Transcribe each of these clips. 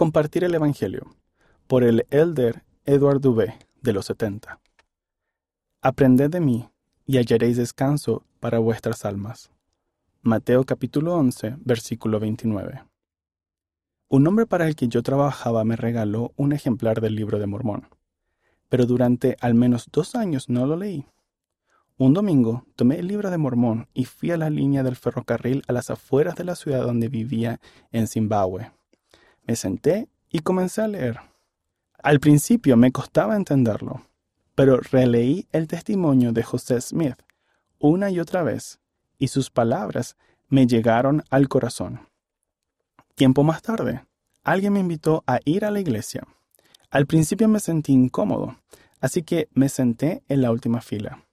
Compartir el Evangelio por el elder Edward Dubé de los 70. Aprended de mí y hallaréis descanso para vuestras almas. Mateo capítulo 11, versículo 29. Un hombre para el que yo trabajaba me regaló un ejemplar del libro de Mormón, pero durante al menos dos años no lo leí. Un domingo tomé el libro de Mormón y fui a la línea del ferrocarril a las afueras de la ciudad donde vivía en Zimbabue. Me senté y comencé a leer. Al principio me costaba entenderlo, pero releí el testimonio de José Smith una y otra vez y sus palabras me llegaron al corazón. Tiempo más tarde, alguien me invitó a ir a la iglesia. Al principio me sentí incómodo, así que me senté en la última fila.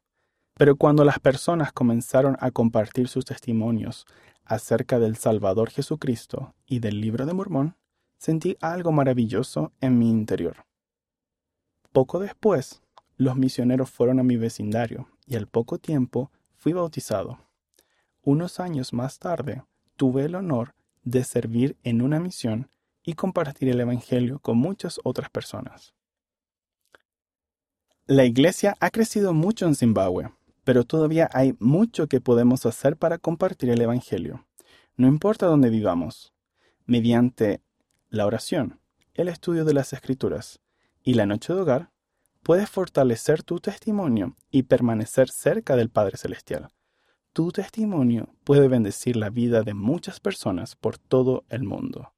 Pero cuando las personas comenzaron a compartir sus testimonios acerca del Salvador Jesucristo y del libro de Mormón, sentí algo maravilloso en mi interior. Poco después, los misioneros fueron a mi vecindario y al poco tiempo fui bautizado. Unos años más tarde, tuve el honor de servir en una misión y compartir el Evangelio con muchas otras personas. La iglesia ha crecido mucho en Zimbabue, pero todavía hay mucho que podemos hacer para compartir el Evangelio, no importa dónde vivamos, mediante la oración, el estudio de las Escrituras y la noche de hogar, puedes fortalecer tu testimonio y permanecer cerca del Padre Celestial tu testimonio puede bendecir la vida de muchas personas por todo el mundo.